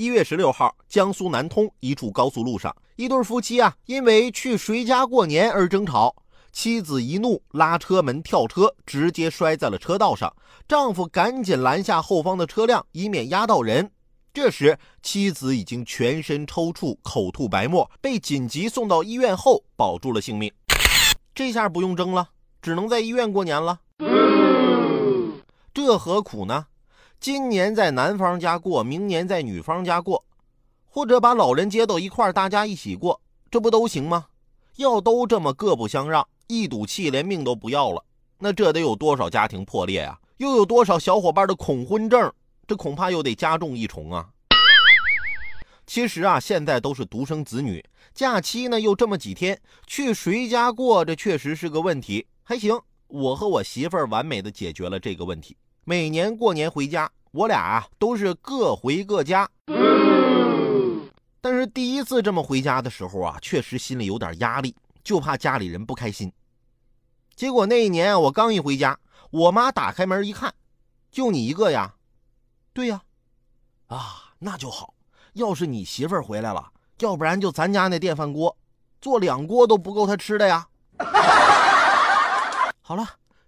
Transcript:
一月十六号，江苏南通一处高速路上，一对夫妻啊，因为去谁家过年而争吵。妻子一怒，拉车门跳车，直接摔在了车道上。丈夫赶紧拦下后方的车辆，以免压到人。这时，妻子已经全身抽搐，口吐白沫，被紧急送到医院后保住了性命。这下不用争了，只能在医院过年了。这何苦呢？今年在男方家过，明年在女方家过，或者把老人接到一块儿，大家一起过，这不都行吗？要都这么各不相让，一赌气连命都不要了，那这得有多少家庭破裂啊？又有多少小伙伴的恐婚症？这恐怕又得加重一重啊！其实啊，现在都是独生子女，假期呢又这么几天，去谁家过，这确实是个问题。还行，我和我媳妇儿完美的解决了这个问题。每年过年回家，我俩啊都是各回各家。但是第一次这么回家的时候啊，确实心里有点压力，就怕家里人不开心。结果那一年我刚一回家，我妈打开门一看，就你一个呀？对呀，啊，那就好。要是你媳妇儿回来了，要不然就咱家那电饭锅，做两锅都不够她吃的呀。好了。